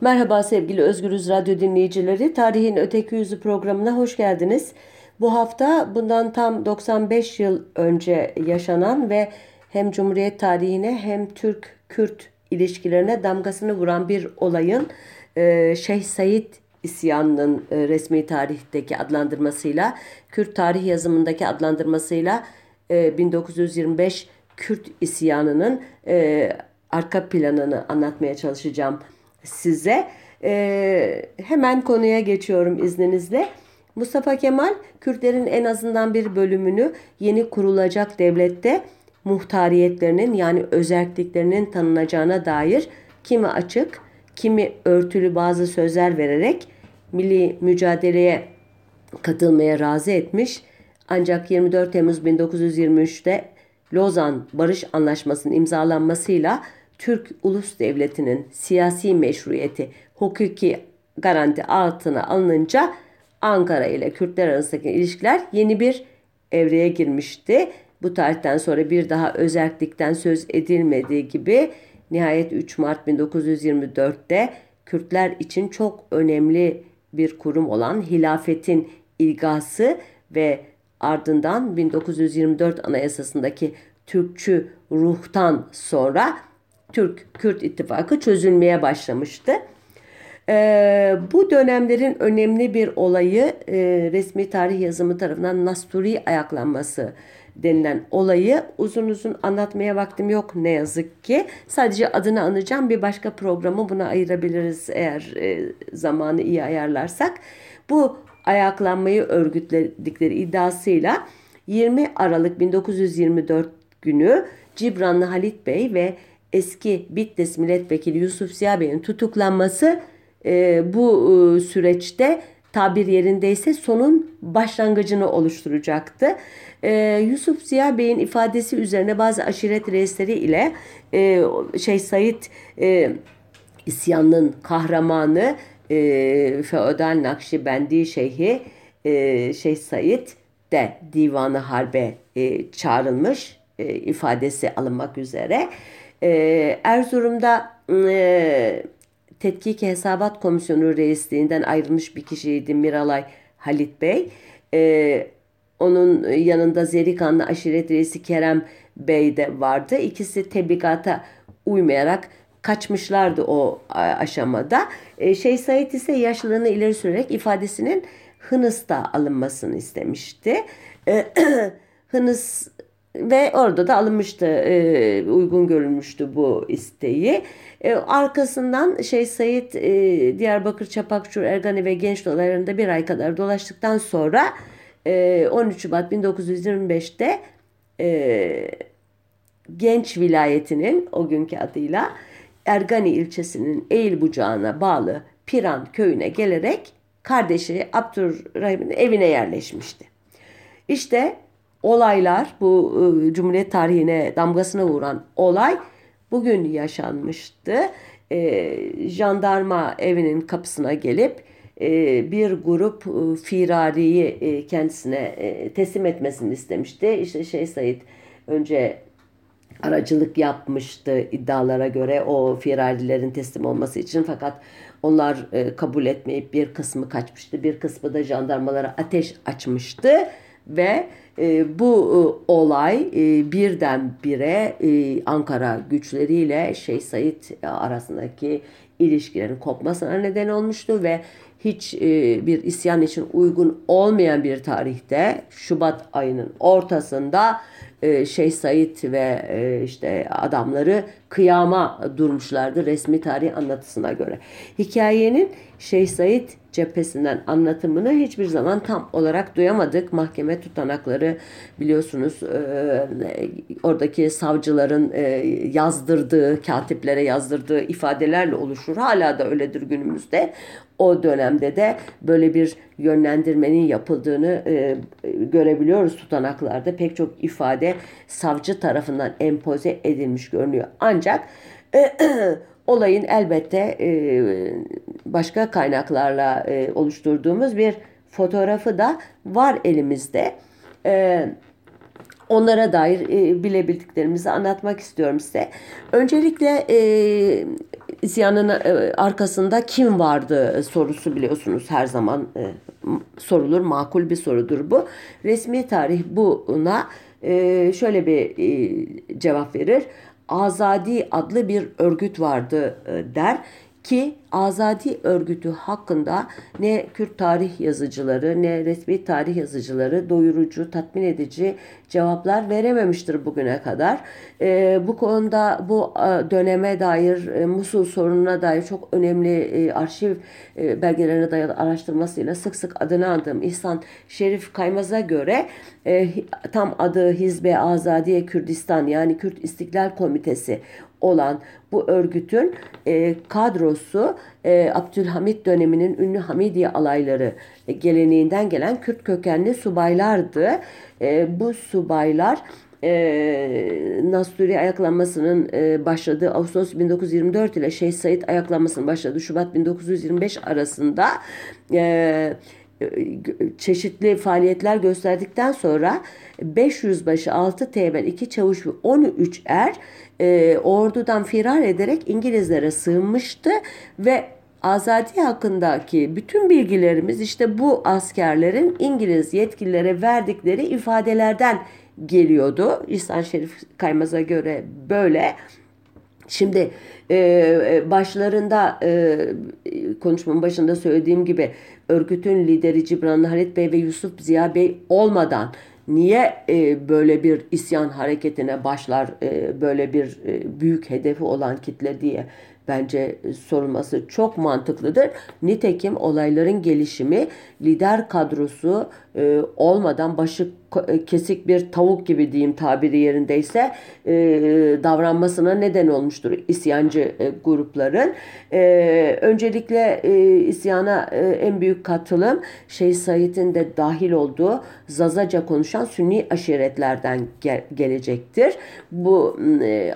Merhaba sevgili Özgürüz Radyo dinleyicileri. Tarihin Öteki Yüzü programına hoş geldiniz. Bu hafta bundan tam 95 yıl önce yaşanan ve hem Cumhuriyet tarihine hem Türk-Kürt ilişkilerine damgasını vuran bir olayın e, Şeyh Said isyanının e, resmi tarihteki adlandırmasıyla, Kürt tarih yazımındaki adlandırmasıyla 1925 e, Kürt isyanının arka planını anlatmaya çalışacağım size. Ee, hemen konuya geçiyorum izninizle. Mustafa Kemal Kürtlerin en azından bir bölümünü yeni kurulacak devlette muhtariyetlerinin yani özelliklerinin tanınacağına dair kimi açık, kimi örtülü bazı sözler vererek milli mücadeleye katılmaya razı etmiş. Ancak 24 Temmuz 1923'te Lozan Barış Anlaşması'nın imzalanmasıyla Türk Ulus Devleti'nin siyasi meşruiyeti hukuki garanti altına alınınca Ankara ile Kürtler arasındaki ilişkiler yeni bir evreye girmişti. Bu tarihten sonra bir daha özellikten söz edilmediği gibi nihayet 3 Mart 1924'te Kürtler için çok önemli bir kurum olan hilafetin ilgası ve ardından 1924 Anayasası'ndaki Türkçü ruhtan sonra Türk-Kürt ittifakı çözülmeye başlamıştı. Ee, bu dönemlerin önemli bir olayı e, resmi tarih yazımı tarafından Nasturi ayaklanması denilen olayı uzun uzun anlatmaya vaktim yok ne yazık ki. Sadece adını anacağım bir başka programı buna ayırabiliriz eğer e, zamanı iyi ayarlarsak. Bu ayaklanmayı örgütledikleri iddiasıyla 20 Aralık 1924 günü Cibranlı Halit Bey ve eski Bitlis milletvekili Yusuf Ziya Bey'in tutuklanması e, bu e, süreçte tabir yerindeyse sonun başlangıcını oluşturacaktı. E, Yusuf Ziya Bey'in ifadesi üzerine bazı aşiret reisleri ile e, şey Said e, isyanın kahramanı e, Feodal Nakşibendi Şeyhi e, Şeyh Said de divanı harbe e, çağrılmış e, ifadesi alınmak üzere. E, Erzurum'da e, Tetkik Hesabat Komisyonu reisliğinden ayrılmış bir kişiydi Miralay Halit Bey. E, onun yanında Zerikanlı aşiret reisi Kerem Bey de vardı. İkisi tebliğata uymayarak kaçmışlardı o aşamada. E, Şeyh Said ise yaşlılığını ileri sürerek ifadesinin Hınıs'ta alınmasını istemişti. E, Hınıs ve orada da alınmıştı, e, uygun görülmüştü bu isteği. E, arkasından şey Sayit e, Diyarbakır, Çapakçur, Ergani ve Genç olaylarında bir ay kadar dolaştıktan sonra e, 13 Şubat 1925'te e, Genç vilayetinin o günkü adıyla Ergani ilçesinin Eğil bucağına bağlı Piran köyüne gelerek kardeşi Abdurrahim'in evine yerleşmişti. İşte olaylar bu e, Cumhuriyet tarihine damgasını vuran olay bugün yaşanmıştı. E, jandarma evinin kapısına gelip e, bir grup e, firariyi e, kendisine e, teslim etmesini istemişti. İşte şey Said önce aracılık yapmıştı iddialara göre o firarilerin teslim olması için fakat onlar e, kabul etmeyip bir kısmı kaçmıştı bir kısmı da jandarmalara ateş açmıştı ve e, bu e, olay e, birdenbire e, Ankara güçleriyle Şeyh Said arasındaki ilişkilerin kopmasına neden olmuştu ve hiç e, bir isyan için uygun olmayan bir tarihte Şubat ayının ortasında e, Şeyh Said ve e, işte adamları kıyama durmuşlardı resmi tarih anlatısına göre. Hikayenin Şeyh Said cephesinden anlatımını hiçbir zaman tam olarak duyamadık. Mahkeme tutanakları biliyorsunuz e, oradaki savcıların yazdırdığı, katiplere yazdırdığı ifadelerle oluşur. Hala da öyledir günümüzde. O dönemde de böyle bir yönlendirmenin yapıldığını e, görebiliyoruz tutanaklarda. Pek çok ifade savcı tarafından empoze edilmiş görünüyor. Ancak olayın elbette e, başka kaynaklarla e, oluşturduğumuz bir fotoğrafı da var elimizde. E, onlara dair e, bilebildiklerimizi anlatmak istiyorum size. Öncelikle e, isyanın e, arkasında kim vardı sorusu biliyorsunuz her zaman e, sorulur. Makul bir sorudur bu. Resmi tarih buna e, şöyle bir cevap verir. Azadi adlı bir örgüt vardı der ki Azadi örgütü hakkında ne Kürt tarih yazıcıları ne resmi tarih yazıcıları doyurucu, tatmin edici cevaplar verememiştir bugüne kadar. E, bu konuda bu e, döneme dair, e, Musul sorununa dair çok önemli e, arşiv e, belgelerine dayalı araştırmasıyla sık sık adını andığım İhsan Şerif Kaymaz'a göre e, tam adı Hizbe Azadiye Kürdistan yani Kürt İstiklal Komitesi olan bu örgütün e, kadrosu e, Abdülhamit döneminin ünlü Hamidiye alayları e, geleneğinden gelen Kürt kökenli subaylardı. E, bu subaylar e, Nasturi ayaklanmasının e, başladığı Ağustos 1924 ile Şeyh Said ayaklanmasının başladığı Şubat 1925 arasında e, çeşitli faaliyetler gösterdikten sonra 500 başı 6 teğmen 2 çavuş ve 13 er e, ordudan firar ederek İngilizlere sığınmıştı ve Azadi hakkındaki bütün bilgilerimiz işte bu askerlerin İngiliz yetkililere verdikleri ifadelerden geliyordu. İhsan Şerif Kaymaz'a göre böyle. Şimdi e, e, başlarında e, konuşmamın başında söylediğim gibi örgütün lideri Cibran Halit Bey ve Yusuf Ziya Bey olmadan niye e, böyle bir isyan hareketine başlar e, böyle bir e, büyük hedefi olan kitle diye bence sorulması çok mantıklıdır. Nitekim olayların gelişimi lider kadrosu e, olmadan başı e, kesik bir tavuk gibi diyeyim tabiri yerindeyse e, davranmasına neden olmuştur isyancı e, grupların. E, öncelikle e, isyana e, en büyük katılım Şeyh Said'in de dahil olduğu Zazaca konuşan Sünni aşiretlerden gel gelecektir. Bu e,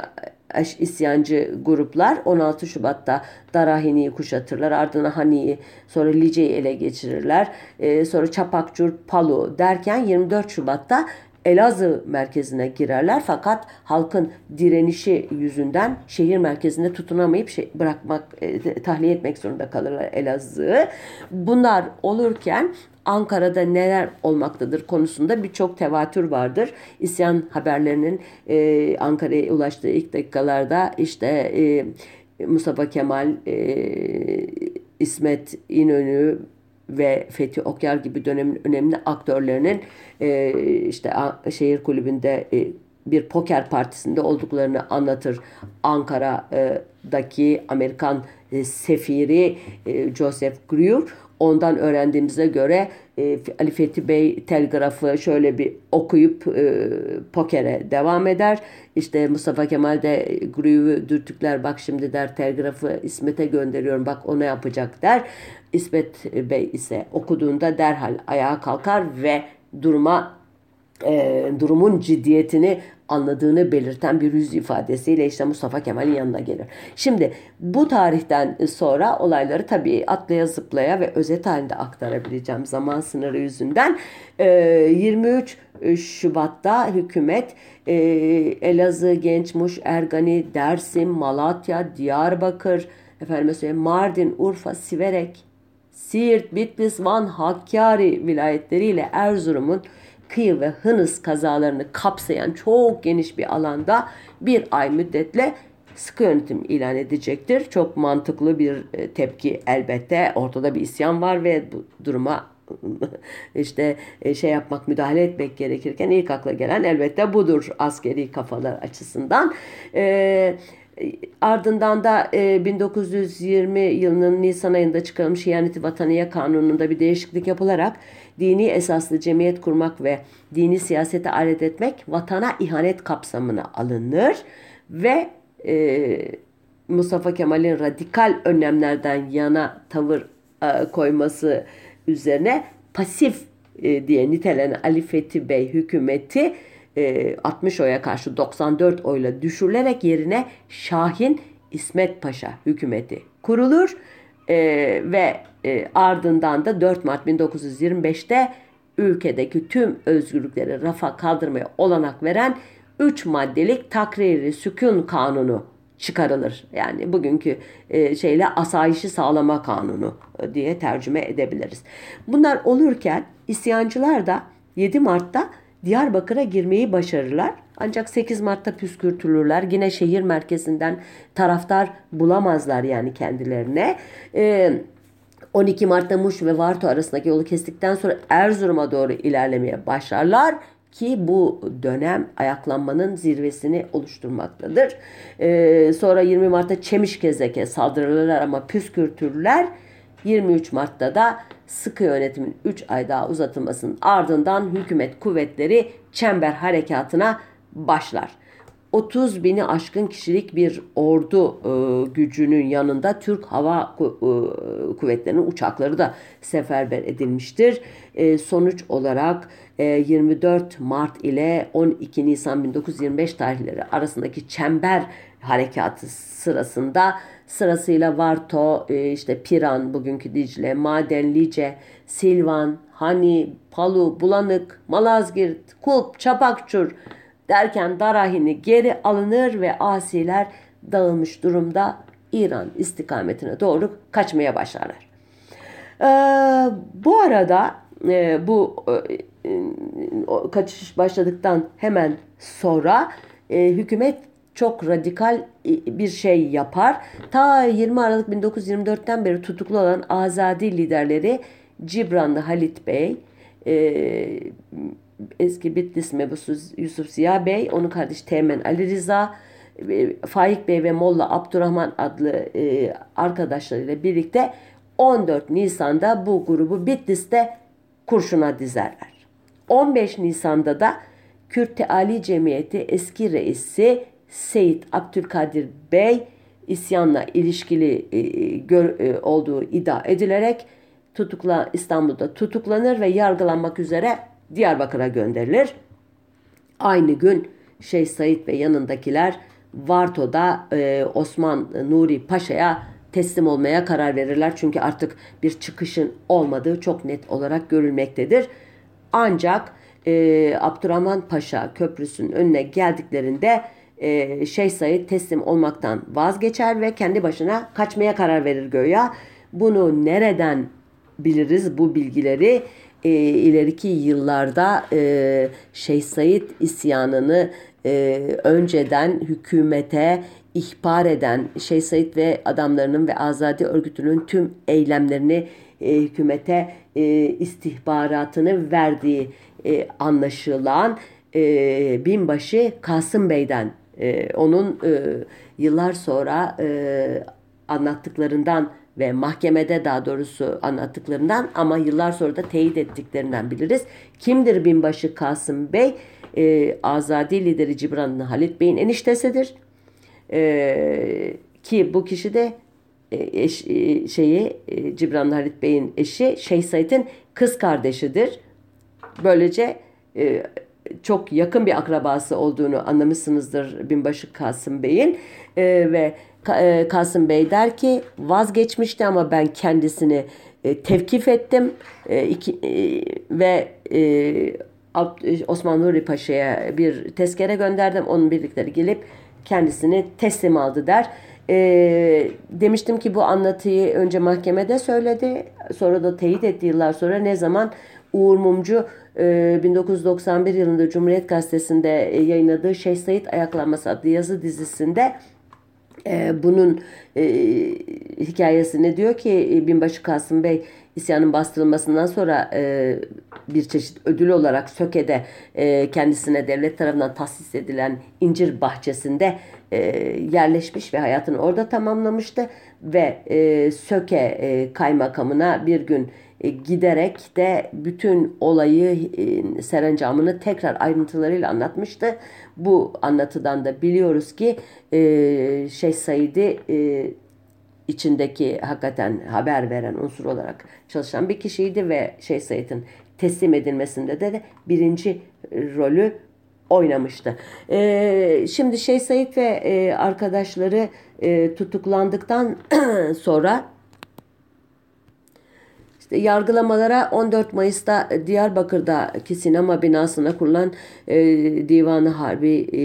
isyancı gruplar 16 Şubat'ta Darahini'yi kuşatırlar. Ardından Hani'yi sonra Lice'yi ele geçirirler. E, sonra Çapakçur, Palu derken 24 Şubat'ta Elazığ merkezine girerler fakat halkın direnişi yüzünden şehir merkezinde tutunamayıp şey, bırakmak, e, tahliye etmek zorunda kalırlar Elazığ'ı. Bunlar olurken Ankara'da neler olmaktadır konusunda birçok tevatür vardır. İsyan haberlerinin e, Ankara'ya ulaştığı ilk dakikalarda işte e, Mustafa Kemal, e, İsmet İnönü ve Fethi Okyar gibi dönemin önemli aktörlerinin e, işte şehir kulübünde e, bir poker partisinde olduklarını anlatır. Ankara'daki Amerikan e, sefiri e, Joseph Greer ondan öğrendiğimize göre e, Ali Fethi Bey telgrafı şöyle bir okuyup e, pokere devam eder. İşte Mustafa Kemal de Grüyü dürtükler bak şimdi der telgrafı İsmet'e gönderiyorum bak ona yapacak der. İsmet Bey ise okuduğunda derhal ayağa kalkar ve duruma e, durumun ciddiyetini anladığını belirten bir yüz ifadesiyle işte Mustafa Kemal'in yanına gelir. Şimdi bu tarihten sonra olayları tabii atlaya zıplaya ve özet halinde aktarabileceğim zaman sınırı yüzünden. E, 23 Şubat'ta hükümet e, Elazığ, Gençmuş, Ergani, Dersim, Malatya, Diyarbakır, efendim söyleyeyim, Mardin, Urfa, Siverek, Siirt, Bitlis, Van, Hakkari vilayetleriyle Erzurum'un kıyı ve hınız kazalarını kapsayan çok geniş bir alanda bir ay müddetle sıkı yönetim ilan edecektir. Çok mantıklı bir e, tepki elbette. Ortada bir isyan var ve bu duruma işte e, şey yapmak, müdahale etmek gerekirken ilk akla gelen elbette budur askeri kafalar açısından. Ee, ardından da e, 1920 yılının Nisan ayında çıkarılmış Hiyaneti Vataniye Kanunu'nda bir değişiklik yapılarak dini esaslı cemiyet kurmak ve dini siyasete alet etmek vatana ihanet kapsamına alınır ve e, Mustafa Kemal'in radikal önlemlerden yana tavır e, koyması üzerine pasif e, diye nitelenen Ali Fethi Bey hükümeti e, 60 oya karşı 94 oyla düşürülerek yerine Şahin İsmet Paşa hükümeti kurulur e, ve e, ardından da 4 Mart 1925'te ülkedeki tüm özgürlükleri rafa kaldırmaya olanak veren 3 maddelik takriri sükun kanunu çıkarılır. Yani bugünkü e, şeyle asayişi sağlama kanunu e, diye tercüme edebiliriz. Bunlar olurken isyancılar da 7 Mart'ta Diyarbakır'a girmeyi başarırlar. Ancak 8 Mart'ta püskürtülürler. Yine şehir merkezinden taraftar bulamazlar yani kendilerine. Ee, 12 Mart'ta Muş ve Varto arasındaki yolu kestikten sonra Erzurum'a doğru ilerlemeye başlarlar ki bu dönem ayaklanmanın zirvesini oluşturmaktadır. Ee, sonra 20 Mart'ta Çemişkezek'e saldırırlar ama püskürtürler. 23 Mart'ta da sıkı yönetimin 3 ay daha uzatılmasının ardından hükümet kuvvetleri çember harekatına başlar. 30 bini aşkın kişilik bir ordu e, gücünün yanında Türk Hava e, Kuvvetleri'nin uçakları da seferber edilmiştir. E, sonuç olarak e, 24 Mart ile 12 Nisan 1925 tarihleri arasındaki çember harekatı sırasında sırasıyla Varto, e, işte Piran, bugünkü Dicle, Madenlice, Silvan, Hani, Palu, Bulanık, Malazgirt, Kulp, Çapakçur, Derken Darahini geri alınır ve asiler dağılmış durumda İran istikametine doğru kaçmaya başlarlar. Ee, bu arada e, bu e, kaçış başladıktan hemen sonra e, hükümet çok radikal bir şey yapar. Ta 20 Aralık 1924'ten beri tutuklu olan azadi liderleri Cibranlı Halit Bey, e, eski Bitlis mebusu Yusuf Ziya Bey, onun kardeşi Teğmen Ali Rıza, e, Faik Bey ve Molla Abdurrahman adlı e, arkadaşlarıyla birlikte 14 Nisan'da bu grubu Bitlis'te kurşuna dizerler. 15 Nisan'da da Kürt Teali Cemiyeti eski reisi Seyit Abdülkadir Bey isyanla ilişkili e, gör, e, olduğu iddia edilerek tutukla İstanbul'da tutuklanır ve yargılanmak üzere Diyarbakır'a gönderilir. Aynı gün Şeyh Said ve yanındakiler Varto'da e, Osman Nuri Paşa'ya teslim olmaya karar verirler. Çünkü artık bir çıkışın olmadığı çok net olarak görülmektedir. Ancak e, Abdurrahman Paşa köprüsünün önüne geldiklerinde e, Şeyh Said teslim olmaktan vazgeçer ve kendi başına kaçmaya karar verir göya. Bunu nereden biliriz bu bilgileri? E, ileriki yıllarda e, Şeyh Said isyanını e, önceden hükümete ihbar eden Şeyh Said ve adamlarının ve Azadi örgütünün tüm eylemlerini e, hükümete e, istihbaratını verdiği e, anlaşılan e, binbaşı Kasım Bey'den e, onun e, yıllar sonra e, anlattıklarından ve mahkemede daha doğrusu anlattıklarından ama yıllar sonra da teyit ettiklerinden biliriz. Kimdir binbaşı Kasım Bey? E, Azadi lideri Cibran Halit Bey'in eniştesidir. E, ki bu kişi de e, eş, e, şeyi e, Cibran Halit Bey'in eşi Şeyh Said'in kız kardeşidir. Böylece e, çok yakın bir akrabası olduğunu anlamışsınızdır binbaşı Kasım Bey'in e, ve Kasım Bey der ki vazgeçmişti ama ben kendisini e, tevkif ettim e, e, ve e, Osman Nuri Paşa'ya bir tezkere gönderdim. Onun birlikleri gelip kendisini teslim aldı der. E, demiştim ki bu anlatıyı önce mahkemede söyledi. Sonra da teyit etti yıllar sonra ne zaman Uğur Mumcu 1991 yılında Cumhuriyet Gazetesi'nde yayınladığı Şeyh Said Ayaklanması adlı yazı dizisinde e, bunun e, hikayesini diyor ki e, Binbaşı Kasım Bey isyanın bastırılmasından sonra e, bir çeşit ödül olarak Söke'de e, kendisine devlet tarafından tahsis edilen incir bahçesinde e, yerleşmiş ve hayatını orada tamamlamıştı ve e, Söke e, kaymakamına bir gün e, giderek de bütün olayı e, serencamını tekrar ayrıntılarıyla anlatmıştı. Bu anlatıdan da biliyoruz ki e, Şeyh Said'i içindeki hakikaten haber veren unsur olarak çalışan bir kişiydi ve Şeyh Said'in teslim edilmesinde de, de birinci rolü oynamıştı. Ee, şimdi Şeyh Said ve e, arkadaşları e, tutuklandıktan sonra yargılamalara 14 Mayıs'ta Diyarbakır'daki sinema binasına kurulan e, Divanı Harbi e,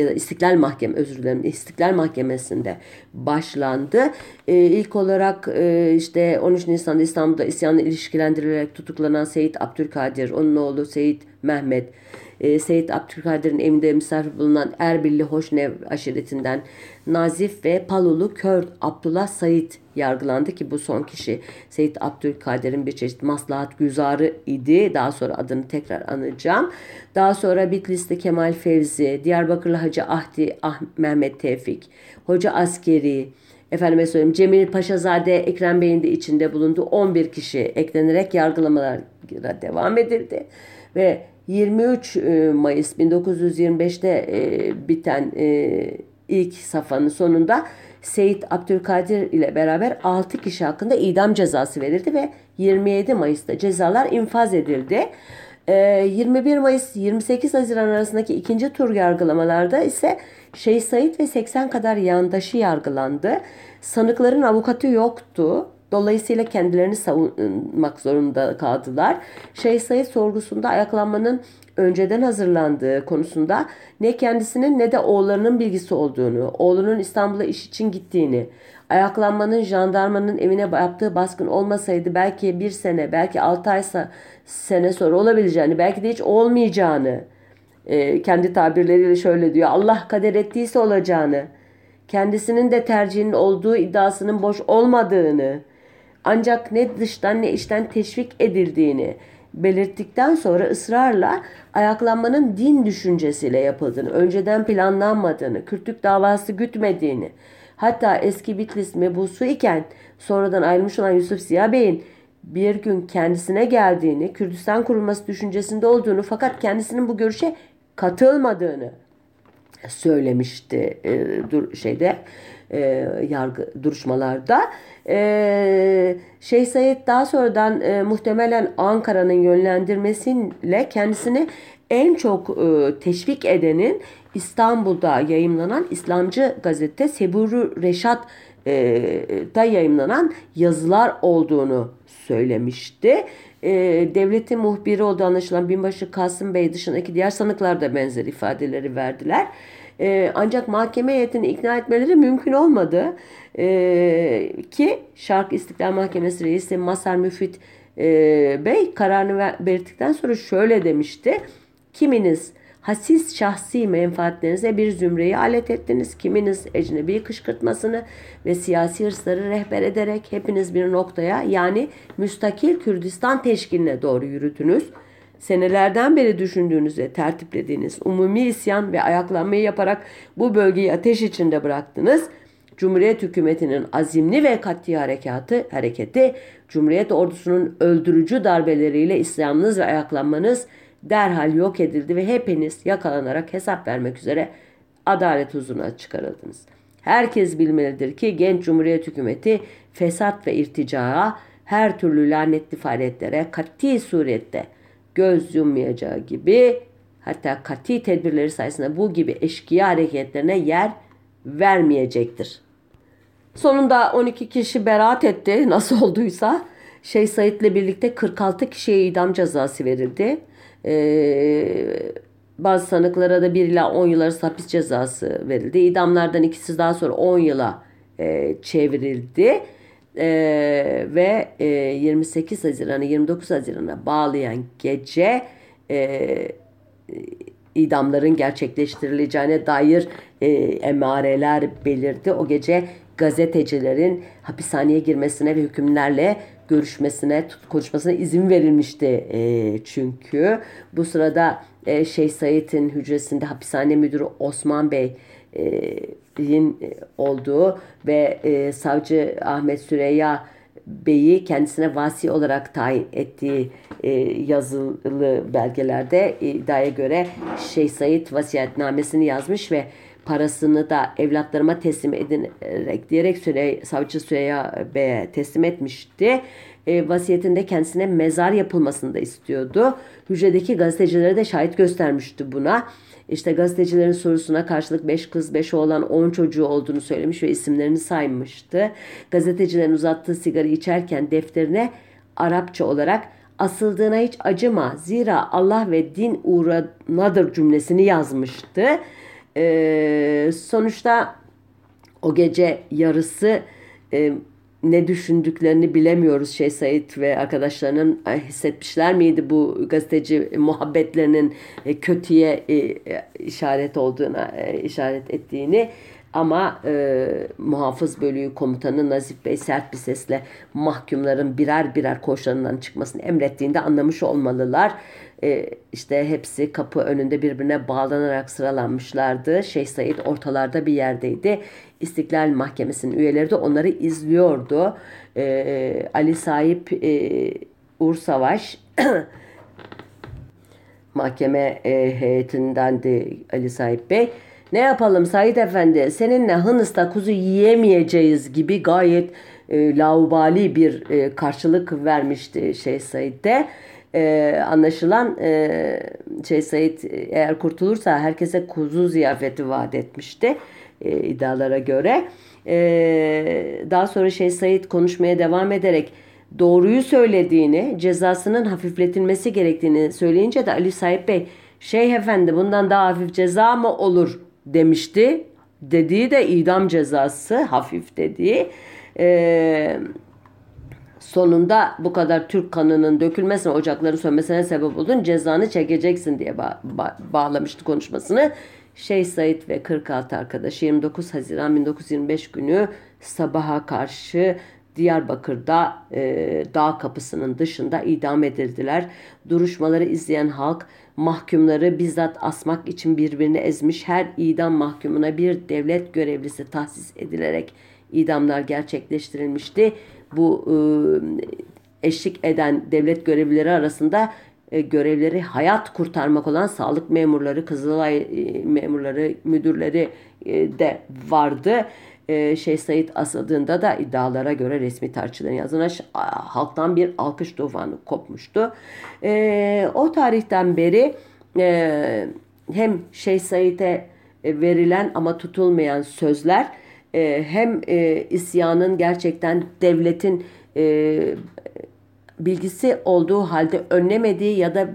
ya da İstiklal Mahkeme özür dilerim İstiklal Mahkemesi'nde başlandı. E, ilk olarak e, işte 13 Nisan'da İstanbul'da isyanla ilişkilendirilerek tutuklanan Seyit Abdülkadir, onun oğlu Seyit Mehmet, e, Seyit Abdülkadir'in evinde misafir bulunan Erbilli Hoşnev aşiretinden Nazif ve Palulu Kör Abdullah Sayit yargılandı ki bu son kişi Seyit Abdülkadir'in bir çeşit maslahat güzarı idi. Daha sonra adını tekrar anacağım. Daha sonra Bitlis'te Kemal Fevzi, Diyarbakırlı Hacı Ahdi ah Mehmet Tevfik, Hoca Askeri, efendime söyleyeyim Cemil Paşazade Ekrem Bey'in de içinde bulunduğu 11 kişi eklenerek yargılamalara devam edildi. Ve 23 e, Mayıs 1925'te e, biten e, ilk safhanın sonunda Seyit Abdülkadir ile beraber 6 kişi hakkında idam cezası verildi ve 27 Mayıs'ta cezalar infaz edildi. 21 Mayıs 28 Haziran arasındaki ikinci tur yargılamalarda ise Şeyh Said ve 80 kadar yandaşı yargılandı. Sanıkların avukatı yoktu. Dolayısıyla kendilerini savunmak zorunda kaldılar. Şeyh sorgusunda ayaklanmanın önceden hazırlandığı konusunda ne kendisinin ne de oğullarının bilgisi olduğunu, oğlunun İstanbul'a iş için gittiğini, ayaklanmanın jandarmanın evine yaptığı baskın olmasaydı belki bir sene, belki altı ay sene sonra olabileceğini, belki de hiç olmayacağını, e, kendi tabirleriyle şöyle diyor, Allah kader ettiyse olacağını, kendisinin de tercihinin olduğu iddiasının boş olmadığını, ancak ne dıştan ne içten teşvik edildiğini belirttikten sonra ısrarla ayaklanmanın din düşüncesiyle yapıldığını, önceden planlanmadığını, Kürtlük davası gütmediğini, hatta eski Bitlis mebusu iken sonradan ayrılmış olan Yusuf Ziya Bey'in bir gün kendisine geldiğini, Kürdistan kurulması düşüncesinde olduğunu fakat kendisinin bu görüşe katılmadığını söylemişti e, dur, şeyde e, yargı duruşmalarda. E, Şeyh Said daha sonradan e, muhtemelen Ankara'nın yönlendirmesiyle kendisini en çok e, teşvik edenin İstanbul'da yayımlanan İslamcı gazete Seburu Reşat e, da yayımlanan yazılar olduğunu söylemişti. E, devletin muhbiri olduğu anlaşılan binbaşı Kasım Bey dışındaki diğer sanıklar da benzer ifadeleri verdiler. E, ancak mahkeme heyetini ikna etmeleri mümkün olmadı. E, ki Şark İstiklal Mahkemesi Reisi Masar Müfit e, Bey kararını belirttikten sonra şöyle demişti. Kiminiz hasis şahsi menfaatlerinize bir zümreyi alet ettiniz. Kiminiz ecnebi kışkırtmasını ve siyasi hırsları rehber ederek hepiniz bir noktaya yani müstakil Kürdistan teşkiline doğru yürüdünüz. Senelerden beri düşündüğünüz ve tertiplediğiniz umumi isyan ve ayaklanmayı yaparak bu bölgeyi ateş içinde bıraktınız. Cumhuriyet hükümetinin azimli ve katli harekatı, hareketi, Cumhuriyet ordusunun öldürücü darbeleriyle isyanınız ve ayaklanmanız derhal yok edildi ve hepiniz yakalanarak hesap vermek üzere adalet huzuruna çıkarıldınız. Herkes bilmelidir ki genç Cumhuriyet hükümeti fesat ve irticaya, her türlü lanetli faaliyetlere kat'i surette göz yummayacağı gibi hatta kat'i tedbirleri sayesinde bu gibi eşkıya hareketlerine yer vermeyecektir. Sonunda 12 kişi beraat etti nasıl olduysa. Şeyh Said'le birlikte 46 kişiye idam cezası verildi. Ee, bazı sanıklara da 1 ila 10 yıl arası hapis cezası verildi. İdamlardan ikisi daha sonra 10 yıla e, çevrildi. E, ve e, 28 Haziran'a 29 Haziran'a bağlayan gece e, idamların gerçekleştirileceğine dair e, emareler belirdi. O gece gazetecilerin hapishaneye girmesine ve hükümlerle görüşmesine, konuşmasına izin verilmişti e, çünkü. Bu sırada e, Şeyh Said'in hücresinde hapishane müdürü Osman Bey e, olduğu ve e, savcı Ahmet Süreyya Bey'i kendisine vasi olarak tayin ettiği e, yazılı belgelerde iddiaya göre Şeyh Said vasiyetnamesini yazmış ve parasını da evlatlarıma teslim edin diyerek Süre, savcı Süreyya Bey'e teslim etmişti. E, vasiyetinde kendisine mezar yapılmasını da istiyordu. Hücredeki gazetecilere de şahit göstermişti buna. İşte gazetecilerin sorusuna karşılık 5 kız 5 oğlan 10 çocuğu olduğunu söylemiş ve isimlerini saymıştı. Gazetecilerin uzattığı sigara içerken defterine Arapça olarak asıldığına hiç acıma zira Allah ve din uğranadır cümlesini yazmıştı. E, sonuçta o gece yarısı e, ne düşündüklerini bilemiyoruz Şeyh Said ve arkadaşlarının hissetmişler miydi bu gazeteci muhabbetlerinin e, kötüye e, işaret olduğuna e, işaret ettiğini ama e, muhafız bölüğü komutanı Nazif Bey sert bir sesle mahkumların birer birer koğuşlarından çıkmasını emrettiğinde anlamış olmalılar. E, işte hepsi kapı önünde birbirine bağlanarak sıralanmışlardı. Şeyh Said ortalarda bir yerdeydi. İstiklal Mahkemesi'nin üyeleri de onları izliyordu. E, Ali Sahip e, Uğur Savaş mahkeme e, heyetindendi Ali Sahip Bey ne yapalım Said Efendi seninle Hınıs'ta kuzu yiyemeyeceğiz gibi gayet e, laubali bir e, karşılık vermişti şey Said'de. E, anlaşılan e, şey Said eğer kurtulursa herkese kuzu ziyafeti vaat etmişti e, iddialara göre. E, daha sonra şey Said konuşmaya devam ederek doğruyu söylediğini, cezasının hafifletilmesi gerektiğini söyleyince de Ali Sahip Bey Şeyh Efendi bundan daha hafif ceza mı olur demişti. Dediği de idam cezası hafif dediği. Ee, sonunda bu kadar Türk kanının dökülmesine, ocakların sönmesine sebep oldun, cezanı çekeceksin diye ba- ba- bağlamıştı konuşmasını. Şeyh Said ve 46 arkadaşı 29 Haziran 1925 günü sabaha karşı Diyarbakır'da e, dağ kapısının dışında idam edildiler. Duruşmaları izleyen halk mahkumları bizzat asmak için birbirini ezmiş her idam mahkumuna bir devlet görevlisi tahsis edilerek idamlar gerçekleştirilmişti. Bu e, eşlik eden devlet görevlileri arasında e, görevleri hayat kurtarmak olan sağlık memurları, Kızılay e, memurları, müdürleri e, de vardı e, Şeyh Said asıldığında da iddialara göre resmi tarihçilerin yazına halktan bir alkış tufanı kopmuştu. O tarihten beri hem Şeyh Said'e verilen ama tutulmayan sözler e, hem e, isyanın gerçekten devletin e, bilgisi olduğu halde önlemediği ya da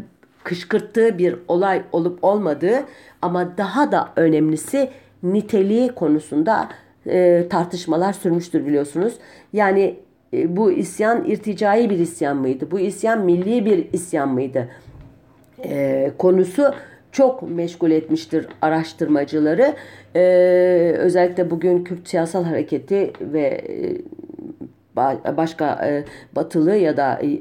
kışkırttığı bir olay olup olmadığı ama daha da önemlisi niteliği konusunda e, tartışmalar sürmüştür biliyorsunuz. Yani e, bu isyan irticai bir isyan mıydı? Bu isyan milli bir isyan mıydı? E, konusu çok meşgul etmiştir araştırmacıları. E, özellikle bugün Kürt siyasal hareketi ve e, başka e, batılı ya da e,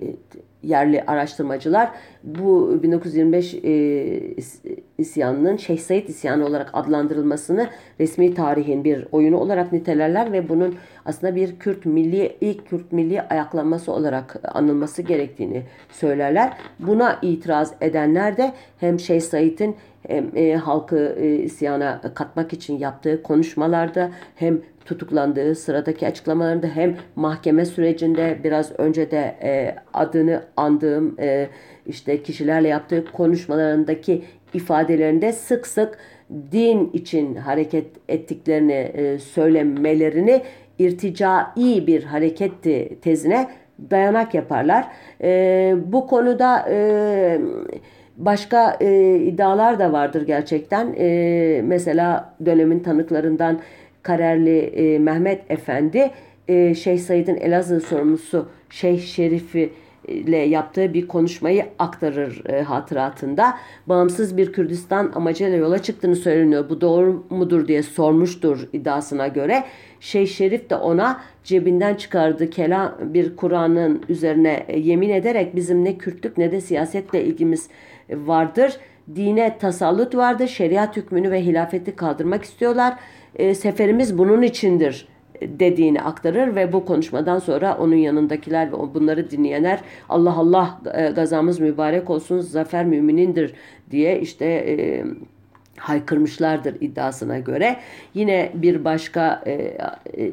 yerli araştırmacılar bu 1925 e, isyanının Şeyh Said isyanı olarak adlandırılmasını resmi tarihin bir oyunu olarak nitelerler ve bunun aslında bir Kürt milli ilk Kürt milli ayaklanması olarak anılması gerektiğini söylerler. Buna itiraz edenler de hem Şeyh Said'in hem e, halkı e, isyana katmak için yaptığı konuşmalarda hem tutuklandığı sıradaki açıklamalarında hem mahkeme sürecinde biraz önce de e, adını andığım e, işte kişilerle yaptığı konuşmalarındaki ifadelerinde sık sık din için hareket ettiklerini e, söylemelerini irticai bir hareketti tezine dayanak yaparlar. E, bu konuda e, başka e, iddialar da vardır gerçekten. E, mesela dönemin tanıklarından Karerli e, Mehmet Efendi e, Şeyh Said'in Elazığ sorumlusu Şeyh Şerif'i ile yaptığı bir konuşmayı aktarır e, hatıratında. Bağımsız bir Kürdistan amacıyla yola çıktığını söyleniyor. Bu doğru mudur diye sormuştur iddiasına göre. Şeyh Şerif de ona cebinden çıkardığı kelam bir Kur'an'ın üzerine e, yemin ederek bizim ne Kürtlük ne de siyasetle ilgimiz vardır. Dine tasallut vardır. Şeriat hükmünü ve hilafeti kaldırmak istiyorlar. E, seferimiz bunun içindir dediğini aktarır ve bu konuşmadan sonra onun yanındakiler ve bunları dinleyenler Allah Allah e, gazamız mübarek olsun zafer müminindir diye işte e, haykırmışlardır iddiasına göre. Yine bir başka e, e,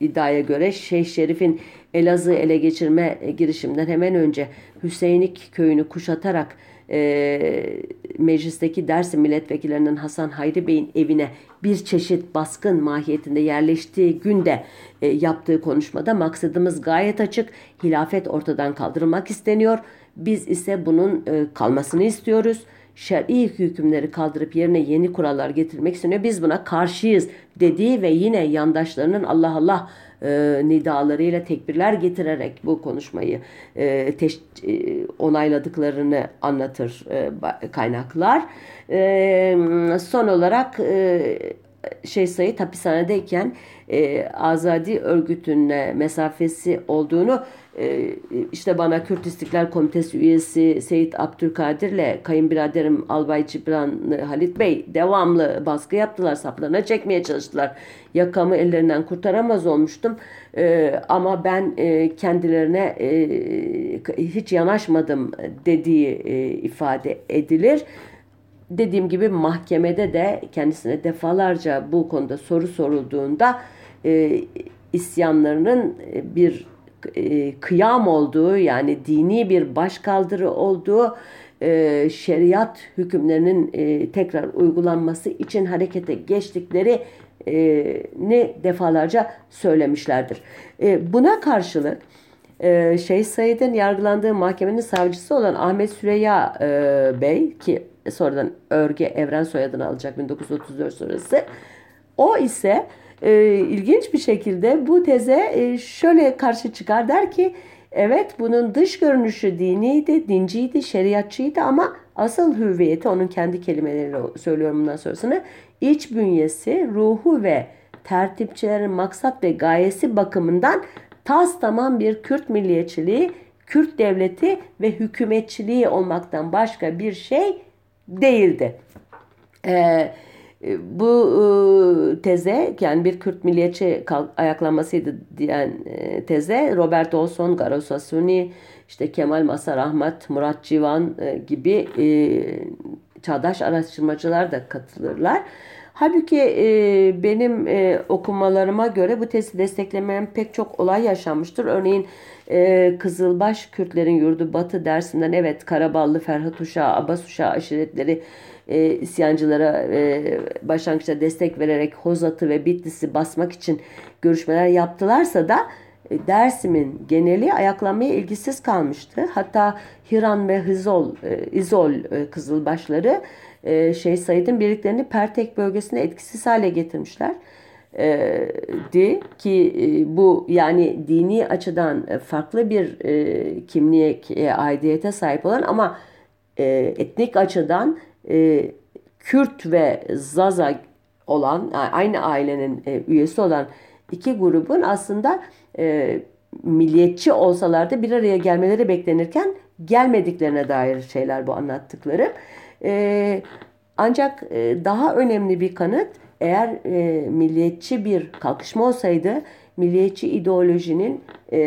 iddiaya göre Şeyh Şerif'in Elazığ ele geçirme girişiminden hemen önce Hüseyinlik köyünü kuşatarak e, meclisteki Dersim milletvekillerinin Hasan Hayri Bey'in evine bir çeşit baskın mahiyetinde yerleştiği günde e, yaptığı konuşmada maksadımız gayet açık. Hilafet ortadan kaldırılmak isteniyor. Biz ise bunun e, kalmasını istiyoruz şer'i hükümleri kaldırıp yerine yeni kurallar getirmek isteniyor. Biz buna karşıyız dediği ve yine yandaşlarının Allah Allah e, nidalarıyla tekbirler getirerek bu konuşmayı e, teş, e, onayladıklarını anlatır e, kaynaklar. E, son olarak e, şey Said hapishanedeyken e, Azadi örgütüne mesafesi olduğunu işte bana Kürt İstiklal Komitesi üyesi Seyit Abdülkadir ile kayınbiraderim Albay Cibran Halit Bey devamlı baskı yaptılar saplarına çekmeye çalıştılar. Yakamı ellerinden kurtaramaz olmuştum e, ama ben e, kendilerine e, hiç yanaşmadım dediği e, ifade edilir dediğim gibi mahkemede de kendisine defalarca bu konuda soru sorulduğunda e, isyanlarının e, bir e, kıyam olduğu yani dini bir başkaldırı olduğu e, şeriat hükümlerinin e, tekrar uygulanması için harekete geçtikleri e, ne defalarca söylemişlerdir. E, buna karşılık e, Şeyh Said'in yargılandığı mahkemenin savcısı olan Ahmet Süreyya e, Bey ki sonradan Örge Evren soyadını alacak 1934 sonrası. O ise e, ilginç bir şekilde bu teze e, şöyle karşı çıkar der ki evet bunun dış görünüşü diniydi, dinciydi, şeriatçıydı ama asıl hüviyeti onun kendi kelimeleriyle söylüyorum bundan sonrasını iç bünyesi, ruhu ve tertipçilerin maksat ve gayesi bakımından tas tamam bir Kürt milliyetçiliği, Kürt devleti ve hükümetçiliği olmaktan başka bir şey değildi. Ee, bu e, teze yani bir Kürt milliyetçi ayaklanmasıydı diyen e, teze Robert Olson, Garo Sasuni, işte Kemal Masar Ahmet, Murat Civan e, gibi çağdaş araştırmacılar da katılırlar. Halbuki benim okumalarıma göre bu tezi desteklemeyen pek çok olay yaşanmıştır. Örneğin Kızılbaş Kürtlerin yurdu Batı dersinden evet Karaballı, Ferhat Uşağı, Abbas Uşağı aşiretleri e, isyancılara e, başlangıçta destek vererek Hozat'ı ve Bitlis'i basmak için görüşmeler yaptılarsa da e, Dersim'in geneli ayaklanmaya ilgisiz kalmıştı. Hatta Hiran ve Hizol, e, İzol e, Kızılbaşları e, şey Said'in birliklerini Pertek bölgesine etkisiz hale getirmişler e, di ki e, bu yani dini açıdan farklı bir e, kimliğe, e, aidiyete sahip olan ama e, etnik açıdan e, Kürt ve Zaza olan aynı ailenin e, üyesi olan iki grubun aslında e, milliyetçi olsalar bir araya gelmeleri beklenirken gelmediklerine dair şeyler bu anlattıklarım. E, ancak e, daha önemli bir kanıt eğer e, milliyetçi bir kalkışma olsaydı milliyetçi ideolojinin e,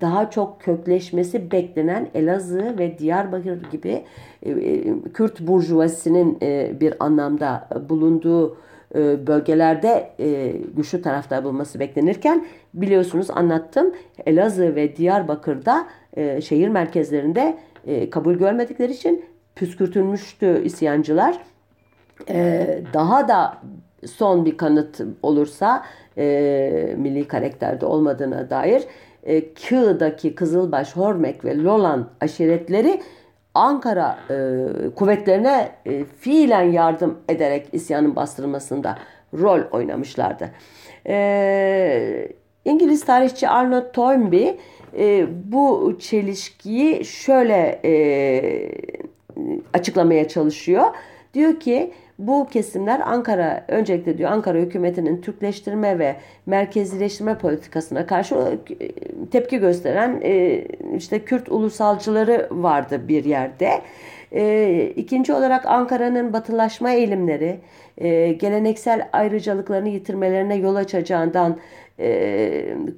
daha çok kökleşmesi beklenen Elazığ ve Diyarbakır gibi e, e, Kürt burjuvasinin e, bir anlamda bulunduğu e, bölgelerde e, güçlü taraftar bulması beklenirken biliyorsunuz anlattım Elazığ ve Diyarbakır'da e, şehir merkezlerinde e, kabul görmedikleri için püskürtülmüştü isyancılar. E, daha da son bir kanıt olursa e, milli karakterde olmadığına dair e, Kığ'daki Kızılbaş, Hormek ve Lolan aşiretleri Ankara e, kuvvetlerine e, fiilen yardım ederek isyanın bastırılmasında rol oynamışlardı. E, İngiliz tarihçi Arnold Toynbee e, bu çelişkiyi şöyle e, açıklamaya çalışıyor. Diyor ki bu kesimler Ankara öncelikle diyor Ankara hükümetinin Türkleştirme ve merkezileştirme politikasına karşı e, tepki gösteren e, işte Kürt ulusalcıları vardı bir yerde. E, ikinci olarak Ankara'nın batılaşma eğilimleri geleneksel ayrıcalıklarını yitirmelerine yol açacağından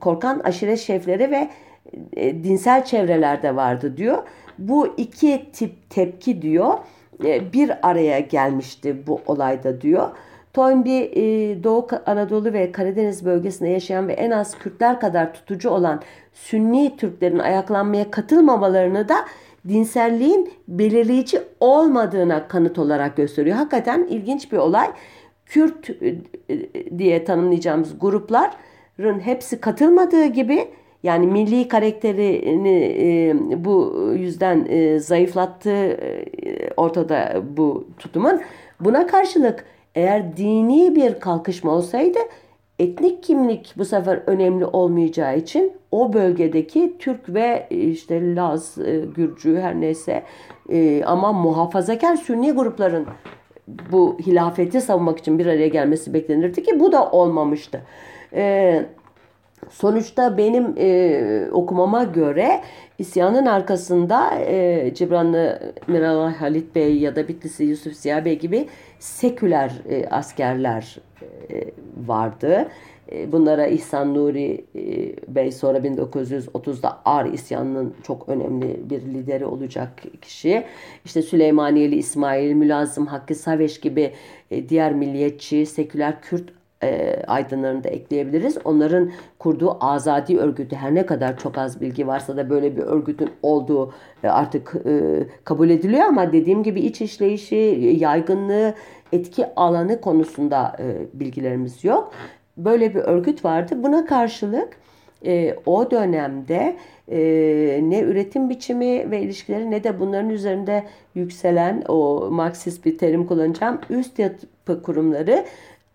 korkan aşiret şefleri ve dinsel çevrelerde vardı diyor. Bu iki tip tepki diyor e, bir araya gelmişti bu olayda diyor. Toynbee e, Doğu Anadolu ve Karadeniz bölgesinde yaşayan ve en az Kürtler kadar tutucu olan Sünni Türklerin ayaklanmaya katılmamalarını da dinselliğin belirleyici olmadığına kanıt olarak gösteriyor. Hakikaten ilginç bir olay. Kürt e, diye tanımlayacağımız grupların hepsi katılmadığı gibi yani milli karakterini e, bu yüzden e, zayıflattığı e, ortada bu tutumun. Buna karşılık eğer dini bir kalkışma olsaydı etnik kimlik bu sefer önemli olmayacağı için o bölgedeki Türk ve işte Laz, e, Gürcü her neyse e, ama muhafazakar Sünni grupların bu hilafeti savunmak için bir araya gelmesi beklenirdi ki bu da olmamıştı. E, sonuçta benim e, okumama göre isyanın arkasında e, Cibranlı Miral Halit Bey ya da Bitlisi Yusuf Ziya Bey gibi seküler e, askerler e, vardı. E, bunlara İhsan Nuri e, Bey sonra 1930'da Ar isyanının çok önemli bir lideri olacak kişi. İşte Süleymaniyeli İsmail, Mülazım Hakkı Saveş gibi diğer milliyetçi, seküler Kürt aydınlarını da ekleyebiliriz. Onların kurduğu azadi örgütü her ne kadar çok az bilgi varsa da böyle bir örgütün olduğu artık kabul ediliyor ama dediğim gibi iç işleyişi, yaygınlığı, etki alanı konusunda bilgilerimiz yok böyle bir örgüt vardı. Buna karşılık e, o dönemde e, ne üretim biçimi ve ilişkileri ne de bunların üzerinde yükselen o Marksist bir terim kullanacağım üst yapı kurumları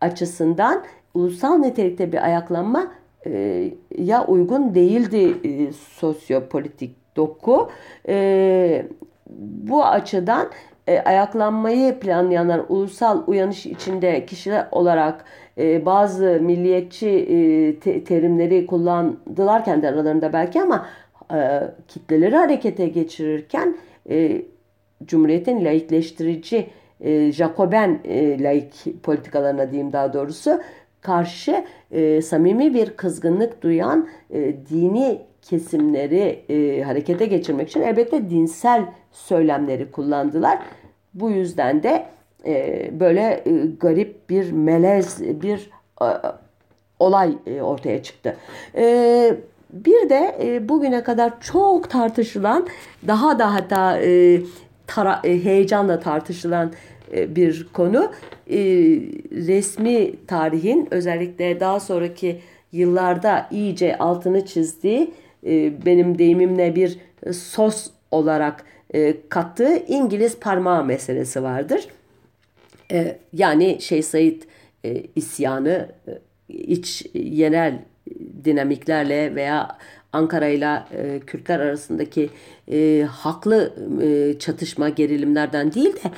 açısından ulusal nitelikte bir ayaklanma e, ya uygun değildi e, sosyopolitik doku. E, bu açıdan e, ayaklanmayı planlayanlar ulusal uyanış içinde kişiler olarak bazı milliyetçi te, terimleri kullandılar kendi aralarında belki ama kitleleri harekete geçirirken Cumhuriyet'in laikleştirici e, Jacoben e, laik politikalarına diyeyim daha doğrusu karşı e, samimi bir kızgınlık duyan e, dini kesimleri e, harekete geçirmek için elbette dinsel söylemleri kullandılar. Bu yüzden de e, böyle e, garip bir melez bir e, olay e, ortaya çıktı. E, bir de e, bugüne kadar çok tartışılan daha da hatta e, tara, e, heyecanla tartışılan e, bir konu e, resmi tarihin özellikle daha sonraki yıllarda iyice altını çizdiği benim deyimimle bir sos olarak kattığı İngiliz parmağı meselesi vardır. Yani Şeyh Said isyanı iç yerel dinamiklerle veya Ankara ile e, Kürtler arasındaki e, haklı e, çatışma gerilimlerden değil de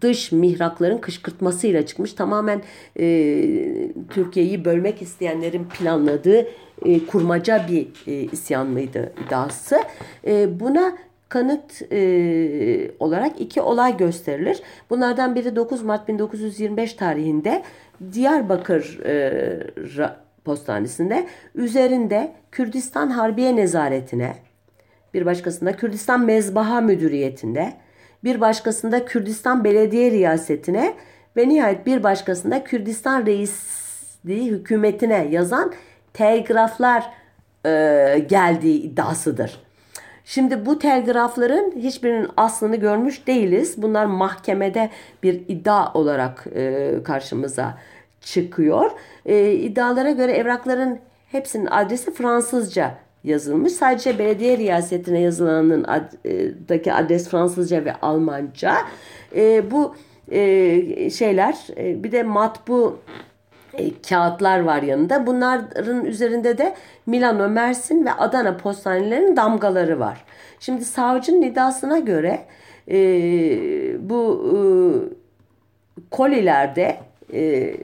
dış mihrakların kışkırtmasıyla çıkmış. Tamamen e, Türkiye'yi bölmek isteyenlerin planladığı e, kurmaca bir e, isyan mıydı iddiası. E, buna kanıt e, olarak iki olay gösterilir. Bunlardan biri 9 Mart 1925 tarihinde Diyarbakır e, postanesinde üzerinde Kürdistan Harbiye Nezaretine, bir başkasında Kürdistan Mezbaha Müdüriyetinde, bir başkasında Kürdistan Belediye Riyasetine ve nihayet bir başkasında Kürdistan Reisliği Hükümetine yazan telgraflar e, geldiği iddiasıdır. Şimdi bu telgrafların hiçbirinin aslını görmüş değiliz. Bunlar mahkemede bir iddia olarak e, karşımıza çıkıyor. E, iddialara göre evrakların hepsinin adresi Fransızca yazılmış. Sadece belediye riyasetine yazılanın ad, e, adres Fransızca ve Almanca. E, bu e, şeyler e, bir de matbu e, kağıtlar var yanında. Bunların üzerinde de Milano, Mersin ve Adana postanelerinin damgaları var. Şimdi savcının iddiasına göre e, bu e, kolilerde e,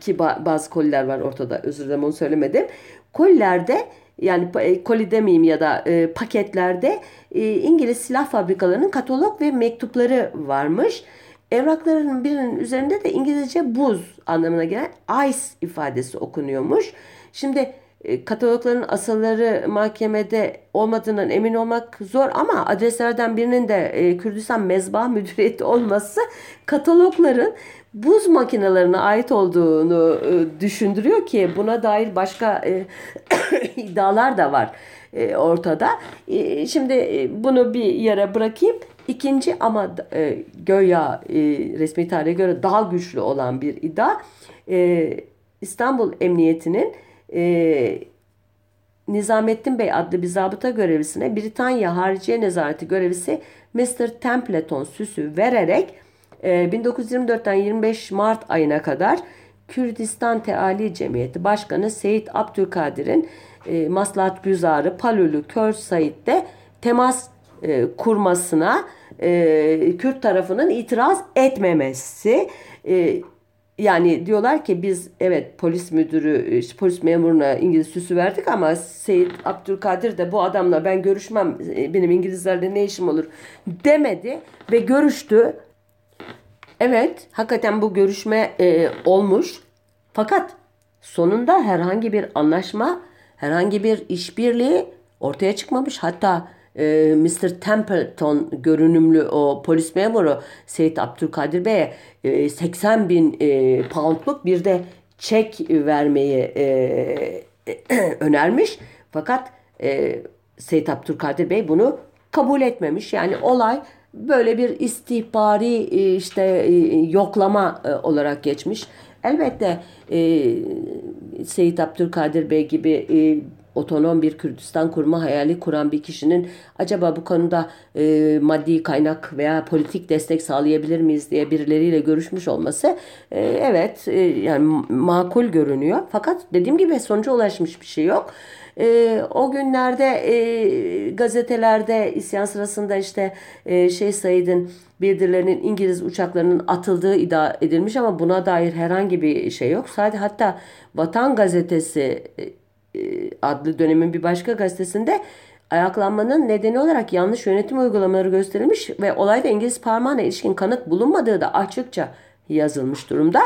ki bazı koliler var ortada özür dilerim onu söylemedim. Kolilerde yani e, koli demeyeyim ya da e, paketlerde e, İngiliz silah fabrikalarının katalog ve mektupları varmış. Evrakların birinin üzerinde de İngilizce buz anlamına gelen ice ifadesi okunuyormuş. Şimdi e, katalogların asılları mahkemede olmadığından emin olmak zor ama adreslerden birinin de e, Kürdistan Mezba Müdüriyeti olması katalogların buz makinelerine ait olduğunu e, düşündürüyor ki buna dair başka iddialar da var. e, ortada. E, şimdi e, bunu bir yere bırakayım. İkinci ama e, göya e, resmi tarihe göre daha güçlü olan bir iddia e, İstanbul Emniyeti'nin e, Nizamettin Bey adlı bir zabıta görevlisine Britanya Hariciye Nezareti görevlisi Mr. Templeton süsü vererek 1924'ten 25 Mart ayına kadar Kürdistan Teali Cemiyeti Başkanı Seyit Abdülkadir'in e, Maslahat Güzarı Palülü Kör Said'de temas e, kurmasına e, Kürt tarafının itiraz etmemesi yani diyorlar ki biz evet polis müdürü, polis memuruna İngiliz süsü verdik ama Seyit Abdülkadir de bu adamla ben görüşmem, benim İngilizlerle ne işim olur demedi ve görüştü. Evet, hakikaten bu görüşme e, olmuş. Fakat sonunda herhangi bir anlaşma, herhangi bir işbirliği ortaya çıkmamış. Hatta e, Mr. Templeton görünümlü o polis memuru Seyit Abdülkadir Bey'e e, 80 bin e, poundluk bir de çek vermeyi e, önermiş. Fakat e, Seyit Abdülkadir Bey bunu kabul etmemiş. Yani olay böyle bir istihbari e, işte e, yoklama e, olarak geçmiş. Elbette Seyit Abdülkadir Bey gibi otonom bir Kürdistan kurma hayali kuran bir kişinin acaba bu konuda e, maddi kaynak veya politik destek sağlayabilir miyiz diye birileriyle görüşmüş olması e, evet e, yani makul görünüyor. Fakat dediğim gibi sonuca ulaşmış bir şey yok. E, o günlerde e, gazetelerde isyan sırasında işte e, şey Said'in bildirilerinin İngiliz uçaklarının atıldığı iddia edilmiş ama buna dair herhangi bir şey yok. Sadece hatta Vatan Gazetesi e, e, adlı dönemin bir başka gazetesinde ayaklanmanın nedeni olarak yanlış yönetim uygulamaları gösterilmiş ve olayda İngiliz parmağına ilişkin kanıt bulunmadığı da açıkça yazılmış durumda.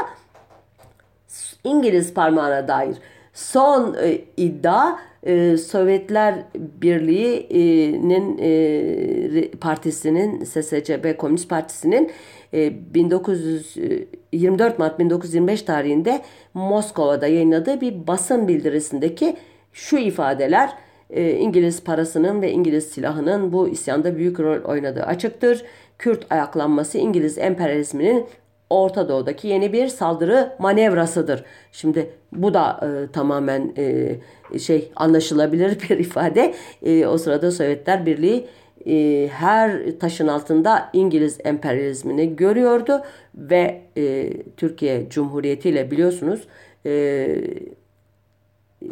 İngiliz parmağına dair son e, iddia e, Sovyetler Birliği'nin e, partisinin SSCB Komünist Partisi'nin e, 1924 Mart 1925 tarihinde Moskova'da yayınladığı bir basın bildirisindeki şu ifadeler e, İngiliz parasının ve İngiliz silahının bu isyanda büyük rol oynadığı açıktır. Kürt ayaklanması İngiliz emperyalizminin Orta Doğu'daki yeni bir saldırı manevrasıdır. Şimdi bu da e, tamamen e, şey anlaşılabilir bir ifade. E, o sırada Sovyetler Birliği e, her taşın altında İngiliz emperyalizmini görüyordu ve e, Türkiye Cumhuriyeti ile biliyorsunuz e,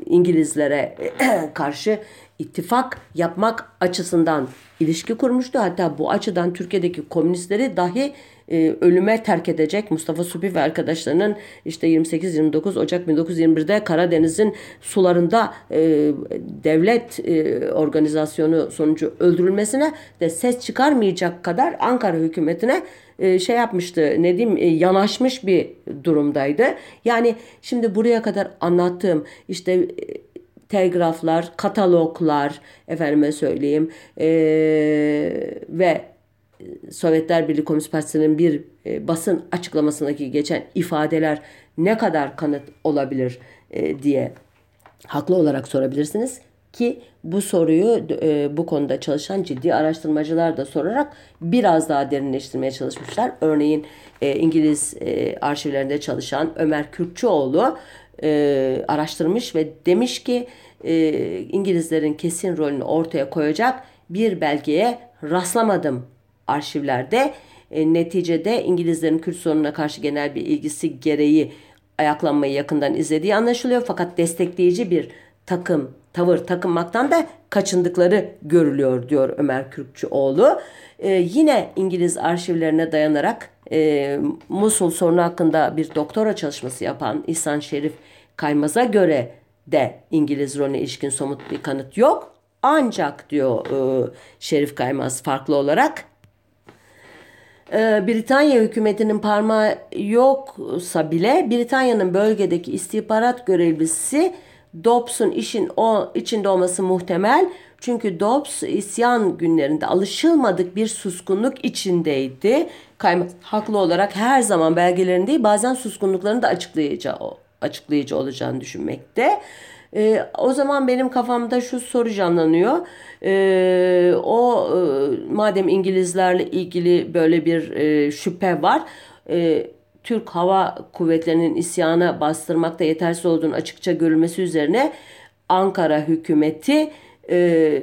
İngilizlere karşı ittifak yapmak açısından ilişki kurmuştu. Hatta bu açıdan Türkiye'deki komünistleri dahi e, ölüme terk edecek Mustafa Supi ve arkadaşlarının işte 28-29 Ocak 1921'de Karadeniz'in sularında e, devlet e, organizasyonu sonucu öldürülmesine de ses çıkarmayacak kadar Ankara hükümetine e, şey yapmıştı ne diyeyim e, yanaşmış bir durumdaydı. Yani şimdi buraya kadar anlattığım işte e, telgraflar, kataloglar, efendime söyleyeyim e, ve Sovyetler Birliği Komünist Partisi'nin bir e, basın açıklamasındaki geçen ifadeler ne kadar kanıt olabilir e, diye haklı olarak sorabilirsiniz ki bu soruyu e, bu konuda çalışan ciddi araştırmacılar da sorarak biraz daha derinleştirmeye çalışmışlar. Örneğin İngiliz arşivlerinde çalışan Ömer Kürkçüoğlu araştırmış ve demiş ki İngilizlerin kesin rolünü ortaya koyacak bir belgeye rastlamadım arşivlerde. E, neticede İngilizlerin Kürt sorununa karşı genel bir ilgisi gereği ayaklanmayı yakından izlediği anlaşılıyor. Fakat destekleyici bir takım, tavır takınmaktan da kaçındıkları görülüyor diyor Ömer Kürkçüoğlu. E, yine İngiliz arşivlerine dayanarak e, Musul sorunu hakkında bir doktora çalışması yapan İhsan Şerif Kaymaz'a göre de İngiliz rolüne ilişkin somut bir kanıt yok. Ancak diyor e, Şerif Kaymaz farklı olarak Britanya hükümetinin parmağı yoksa bile Britanya'nın bölgedeki istihbarat görevlisi Dobbs'un işin o içinde olması muhtemel. Çünkü Dobbs isyan günlerinde alışılmadık bir suskunluk içindeydi. Kaymaz haklı olarak her zaman belgelerin değil bazen suskunluklarını da açıklayıcı, açıklayıcı olacağını düşünmekte. E, o zaman benim kafamda şu soru canlanıyor. E, o e, madem İngilizlerle ilgili böyle bir e, şüphe var. E, Türk Hava Kuvvetleri'nin isyana bastırmakta yetersiz olduğunu açıkça görülmesi üzerine Ankara hükümeti e,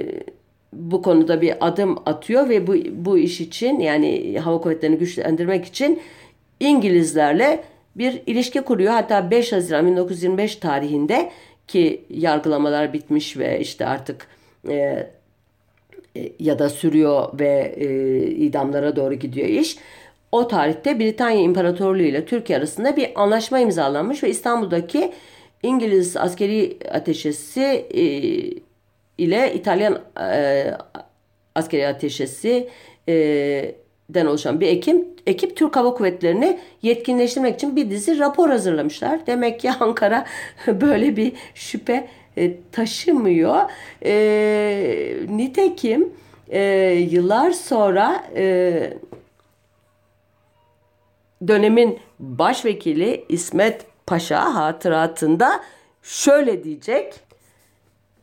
bu konuda bir adım atıyor ve bu, bu iş için yani hava kuvvetlerini güçlendirmek için İngilizlerle bir ilişki kuruyor. Hatta 5 Haziran 1925 tarihinde ki yargılamalar bitmiş ve işte artık e, e, ya da sürüyor ve e, idamlara doğru gidiyor iş. O tarihte Britanya İmparatorluğu ile Türkiye arasında bir anlaşma imzalanmış ve İstanbul'daki İngiliz askeri ateşesi e, ile İtalyan e, askeri ateşesi e, den oluşan bir ekip, ekip Türk Hava Kuvvetleri'ni yetkinleştirmek için bir dizi rapor hazırlamışlar. Demek ki Ankara böyle bir şüphe e, taşımıyor. E, nitekim e, yıllar sonra e, dönemin başvekili İsmet Paşa hatıratında şöyle diyecek.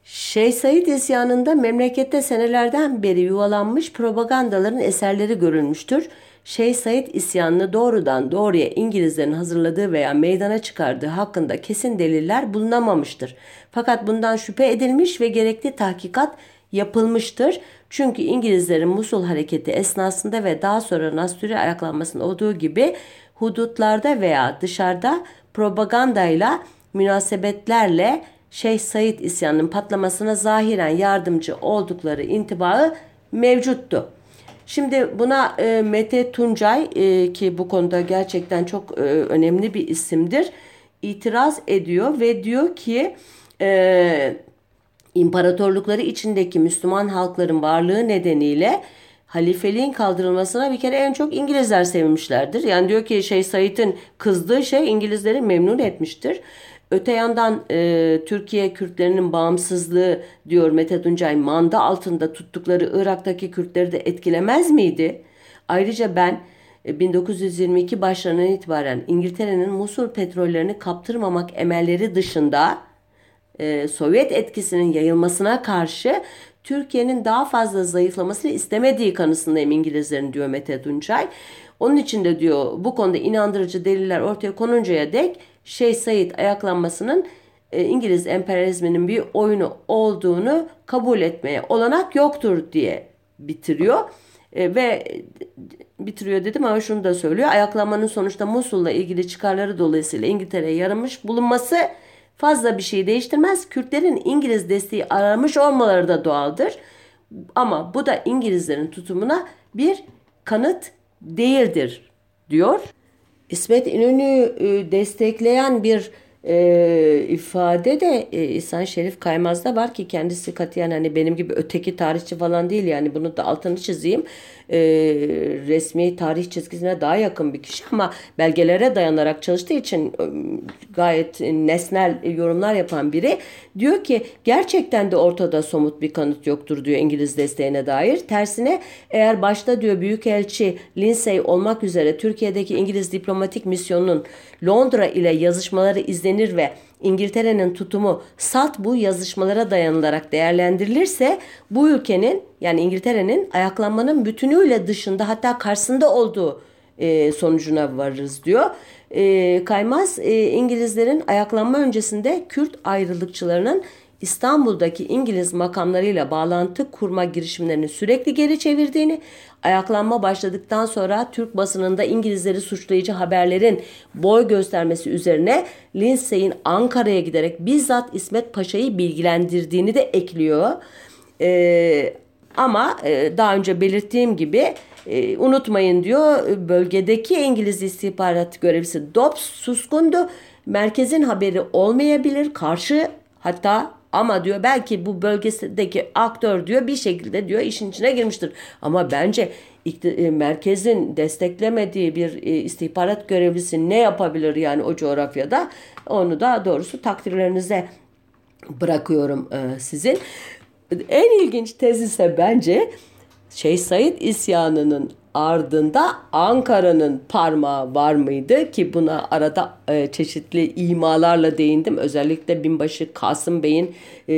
Şeyh Said isyanında memlekette senelerden beri yuvalanmış propagandaların eserleri görülmüştür. Şeyh Said isyanını doğrudan doğruya İngilizlerin hazırladığı veya meydana çıkardığı hakkında kesin deliller bulunamamıştır. Fakat bundan şüphe edilmiş ve gerekli tahkikat yapılmıştır. Çünkü İngilizlerin Musul hareketi esnasında ve daha sonra Nasturi ayaklanmasında olduğu gibi hudutlarda veya dışarıda propagandayla münasebetlerle Şeyh Said isyanının patlamasına zahiren yardımcı oldukları intibağı mevcuttu. Şimdi buna e, Mete Tuncay e, ki bu konuda gerçekten çok e, önemli bir isimdir itiraz ediyor ve diyor ki e, imparatorlukları içindeki Müslüman halkların varlığı nedeniyle halifeliğin kaldırılmasına bir kere en çok İngilizler sevmişlerdir. Yani diyor ki şey Said'in kızdığı şey İngilizleri memnun etmiştir. Öte yandan e, Türkiye Kürtlerinin bağımsızlığı diyor Mete Tuncay manda altında tuttukları Irak'taki Kürtleri de etkilemez miydi? Ayrıca ben 1922 e, başlarından itibaren İngiltere'nin Musul petrollerini kaptırmamak emelleri dışında e, Sovyet etkisinin yayılmasına karşı Türkiye'nin daha fazla zayıflamasını istemediği kanısındayım İngilizlerin diyor Mete Tuncay. Onun için de diyor bu konuda inandırıcı deliller ortaya konuncaya dek Şeyh Said ayaklanmasının e, İngiliz emperyalizminin bir oyunu olduğunu kabul etmeye olanak yoktur diye bitiriyor. E, ve bitiriyor dedim ama şunu da söylüyor. Ayaklanmanın sonuçta Musul'la ilgili çıkarları dolayısıyla İngiltere'ye yaramış bulunması fazla bir şey değiştirmez. Kürtlerin İngiliz desteği aramış olmaları da doğaldır. Ama bu da İngilizlerin tutumuna bir kanıt değildir diyor. İsmet İnönü e, destekleyen bir e, ifade de e, İhsan Şerif Kaymaz'da var ki kendisi katiyen hani benim gibi öteki tarihçi falan değil yani. Bunu da altını çizeyim. E, resmi tarih çizgisine daha yakın bir kişi ama belgelere dayanarak çalıştığı için e, gayet nesnel yorumlar yapan biri. Diyor ki gerçekten de ortada somut bir kanıt yoktur diyor İngiliz desteğine dair. Tersine eğer başta diyor Büyükelçi Lindsay olmak üzere Türkiye'deki İngiliz diplomatik misyonunun Londra ile yazışmaları izlenir ve İngiltere'nin tutumu salt bu yazışmalara dayanılarak değerlendirilirse bu ülkenin yani İngiltere'nin ayaklanmanın bütünüyle dışında hatta karşısında olduğu e, sonucuna varırız diyor. E, Kaymaz e, İngilizlerin ayaklanma öncesinde Kürt ayrılıkçılarının İstanbul'daki İngiliz makamlarıyla bağlantı kurma girişimlerini sürekli geri çevirdiğini, ayaklanma başladıktan sonra Türk basınında İngilizleri suçlayıcı haberlerin boy göstermesi üzerine Lindsay'in Ankara'ya giderek bizzat İsmet Paşa'yı bilgilendirdiğini de ekliyor. Ee, ama e, daha önce belirttiğim gibi e, unutmayın diyor bölgedeki İngiliz istihbarat görevlisi Dobbs suskundu. Merkezin haberi olmayabilir. Karşı hatta ama diyor belki bu bölgesindeki aktör diyor bir şekilde diyor işin içine girmiştir. Ama bence e, merkezin desteklemediği bir e, istihbarat görevlisi ne yapabilir yani o coğrafyada? Onu da doğrusu takdirlerinize bırakıyorum e, sizin. En ilginç tez ise bence Şeyh Said isyanının ardında Ankara'nın parmağı var mıydı ki buna arada e, çeşitli imalarla değindim. Özellikle binbaşı Kasım Bey'in e,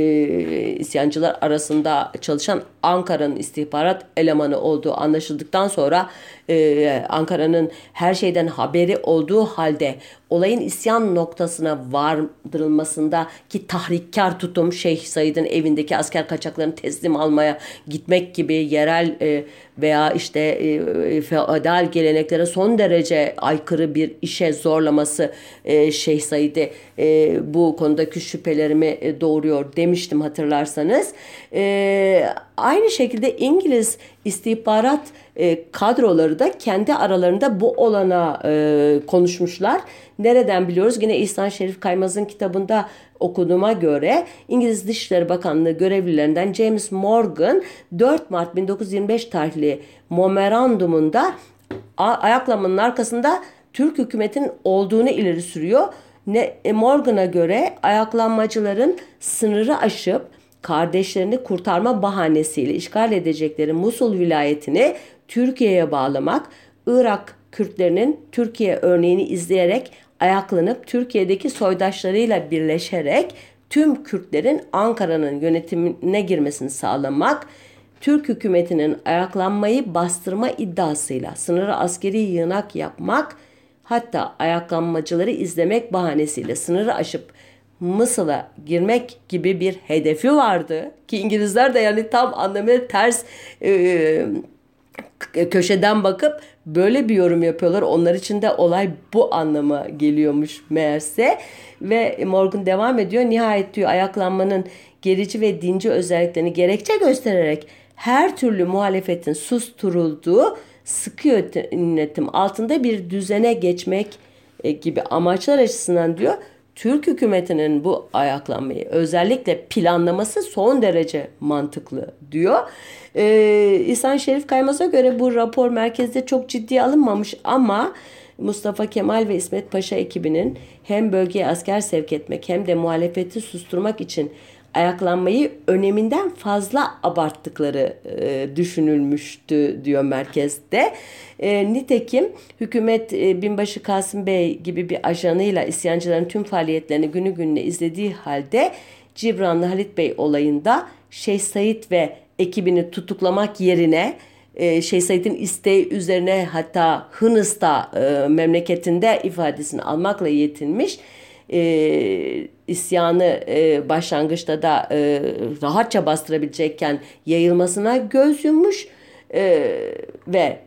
isyancılar arasında çalışan Ankara'nın istihbarat elemanı olduğu anlaşıldıktan sonra e, Ankara'nın her şeyden haberi olduğu halde olayın isyan noktasına vardırılmasında ki tahrikkar tutum Şeyh Said'in evindeki asker kaçaklarını teslim almaya gitmek gibi yerel e, veya işte e, feodal geleneklere son derece aykırı bir işe zorlaması e, Şeyh Said'i e, bu konudaki şüphelerimi e, doğuruyor demiştim hatırlarsanız. E, aynı şekilde İngiliz istihbarat e, kadroları da kendi aralarında bu olana e, konuşmuşlar. Nereden biliyoruz? Yine İhsan Şerif Kaymaz'ın kitabında okuduğuma göre İngiliz Dışişleri Bakanlığı görevlilerinden James Morgan 4 Mart 1925 tarihli memorandumunda ayaklanmanın arkasında Türk hükümetinin olduğunu ileri sürüyor. Ne, e, Morgan'a göre ayaklanmacıların sınırı aşıp kardeşlerini kurtarma bahanesiyle işgal edecekleri Musul vilayetini Türkiye'ye bağlamak, Irak Kürtlerinin Türkiye örneğini izleyerek ayaklanıp Türkiye'deki soydaşlarıyla birleşerek tüm Kürtlerin Ankara'nın yönetimine girmesini sağlamak, Türk hükümetinin ayaklanmayı bastırma iddiasıyla sınırı askeri yığınak yapmak, hatta ayaklanmacıları izlemek bahanesiyle sınırı aşıp Mısır'a girmek gibi bir hedefi vardı. Ki İngilizler de yani tam anlamıyla ters e, köşeden bakıp böyle bir yorum yapıyorlar. Onlar için de olay bu anlama geliyormuş meğerse. Ve Morgan devam ediyor. Nihayet diyor ayaklanmanın gerici ve dinci özelliklerini gerekçe göstererek her türlü muhalefetin susturulduğu sıkı yönetim altında bir düzene geçmek e, gibi amaçlar açısından diyor Türk hükümetinin bu ayaklanmayı özellikle planlaması son derece mantıklı diyor. Ee, İhsan Şerif Kaymaz'a göre bu rapor merkezde çok ciddiye alınmamış ama Mustafa Kemal ve İsmet Paşa ekibinin hem bölgeye asker sevk etmek hem de muhalefeti susturmak için ayaklanmayı öneminden fazla abarttıkları e, düşünülmüştü diyor merkezde. E, nitekim hükümet e, binbaşı Kasım Bey gibi bir ajanıyla isyancıların tüm faaliyetlerini günü gününe izlediği halde Cibranlı Halit Bey olayında Şeyh Said ve ekibini tutuklamak yerine e, Şeyh Said'in isteği üzerine hatta Hınıs'ta e, memleketinde ifadesini almakla yetinmiş e, isyanı e, başlangıçta da e, rahatça bastırabilecekken yayılmasına göz yummuş e, ve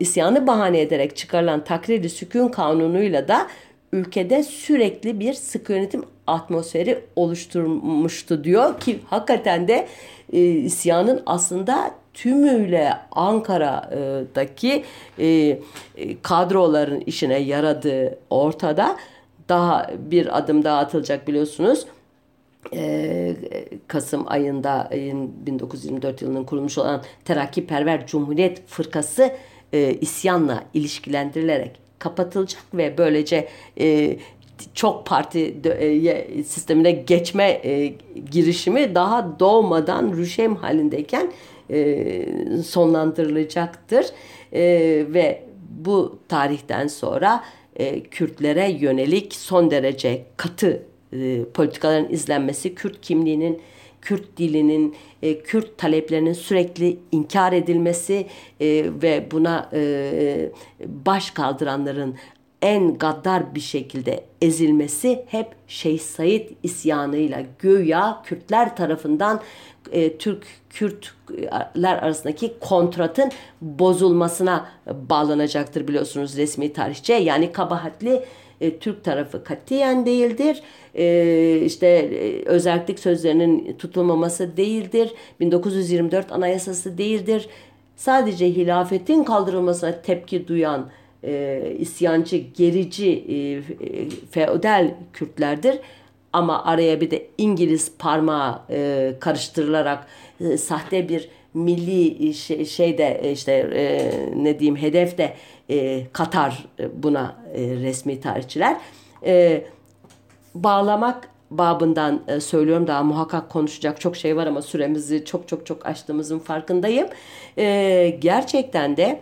isyanı bahane ederek çıkarılan takriri sükun kanunuyla da ülkede sürekli bir sıkı yönetim atmosferi oluşturmuştu diyor ki hakikaten de e, isyanın aslında tümüyle Ankara'daki e, e, kadroların işine yaradığı ortada daha bir adım daha atılacak biliyorsunuz. Ee, Kasım ayında 1924 yılının kurulmuş olan Terakkiperver Cumhuriyet Fırkası e, isyanla ilişkilendirilerek kapatılacak ve böylece e, çok parti e, sistemine geçme girişimi daha doğmadan rüşem halindeyken sonlandırılacaktır ve bu tarihten sonra e, Kürtlere yönelik son derece katı e, politikaların izlenmesi, Kürt kimliğinin, Kürt dilinin, e, Kürt taleplerinin sürekli inkar edilmesi ve buna baş kaldıranların en gaddar bir şekilde ezilmesi hep Şeyh Said isyanıyla göya Kürtler tarafından e, Türk Kürtler arasındaki kontratın bozulmasına bağlanacaktır biliyorsunuz resmi tarihçe. Yani kabahatli e, Türk tarafı katiyen değildir. E, işte e, özellik sözlerinin tutulmaması değildir. 1924 anayasası değildir. Sadece hilafetin kaldırılmasına tepki duyan e, isyancı, gerici, e, e, feodal Kürtlerdir. Ama araya bir de İngiliz parmağı e, karıştırılarak e, sahte bir milli şey, şeyde e, işte e, ne diyeyim hedef de e, Katar e, buna e, resmi tarihçiler. E, bağlamak babından e, söylüyorum daha muhakkak konuşacak çok şey var ama süremizi çok çok çok aştığımızın farkındayım. E, gerçekten de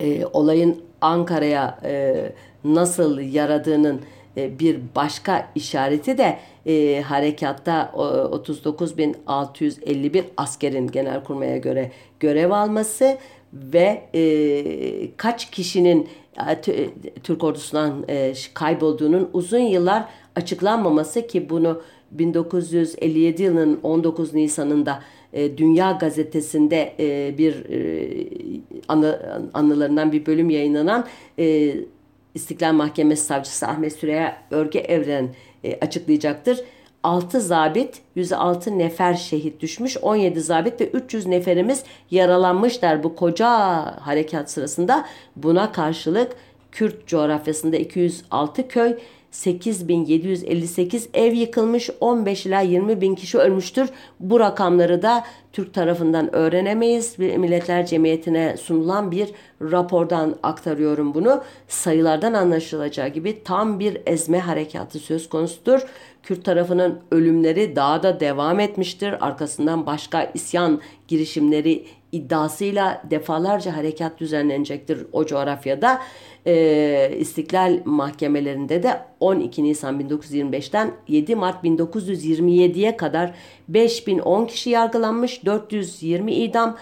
e, olayın Ankara'ya e, nasıl yaradığının e, bir başka işareti de e, harekatta o, 39.651 askerin genelkurmaya göre görev alması ve e, kaç kişinin e, Türk ordusundan e, kaybolduğunun uzun yıllar açıklanmaması ki bunu 1957 yılının 19 Nisan'ında e, Dünya Gazetesi'nde e, bir e, anı, anılarından bir bölüm yayınlanan e, İstiklal Mahkemesi Savcısı Ahmet Süreyya Örge Evren açıklayacaktır. 6 zabit, 106 nefer şehit düşmüş, 17 zabit ve 300 neferimiz yaralanmışlar bu koca harekat sırasında. Buna karşılık Kürt coğrafyasında 206 köy, 8758 ev yıkılmış, 15 ila 20 bin kişi ölmüştür. Bu rakamları da Türk tarafından öğrenemeyiz. Milletler Cemiyeti'ne sunulan bir rapordan aktarıyorum bunu. Sayılardan anlaşılacağı gibi tam bir ezme harekatı söz konusudur. Kürt tarafının ölümleri daha da devam etmiştir. Arkasından başka isyan girişimleri iddiasıyla defalarca harekat düzenlenecektir o coğrafyada. Ee, İstiklal mahkemelerinde de 12 Nisan 1925'ten 7 Mart 1927'ye kadar 5010 kişi yargılanmış, 420 idam,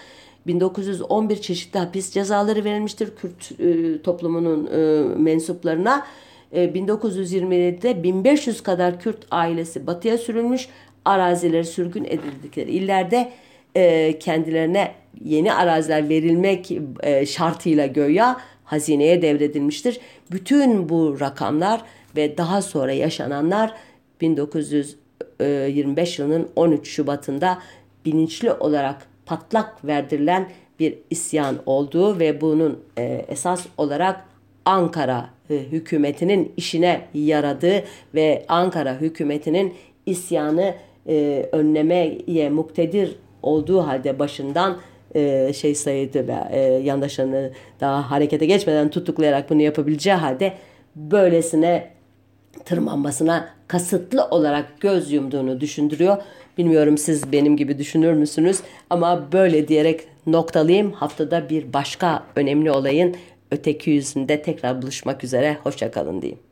1911 çeşitli hapis cezaları verilmiştir Kürt e, toplumunun e, mensuplarına. E, 1927'de 1500 kadar Kürt ailesi batıya sürülmüş, arazileri sürgün edildikleri illerde e, kendilerine yeni araziler verilmek e, şartıyla göya hazineye devredilmiştir. Bütün bu rakamlar ve daha sonra yaşananlar 1925 yılının 13 Şubat'ında bilinçli olarak patlak verdirilen bir isyan olduğu ve bunun e, esas olarak Ankara e, hükümetinin işine yaradığı ve Ankara hükümetinin isyanı e, önlemeye muktedir olduğu halde başından e, şey sayıdı ve e, yandaşlarını daha harekete geçmeden tutuklayarak bunu yapabileceği halde böylesine tırmanmasına kasıtlı olarak göz yumduğunu düşündürüyor. Bilmiyorum siz benim gibi düşünür müsünüz ama böyle diyerek noktalayayım. Haftada bir başka önemli olayın öteki yüzünde tekrar buluşmak üzere. Hoşçakalın diyeyim.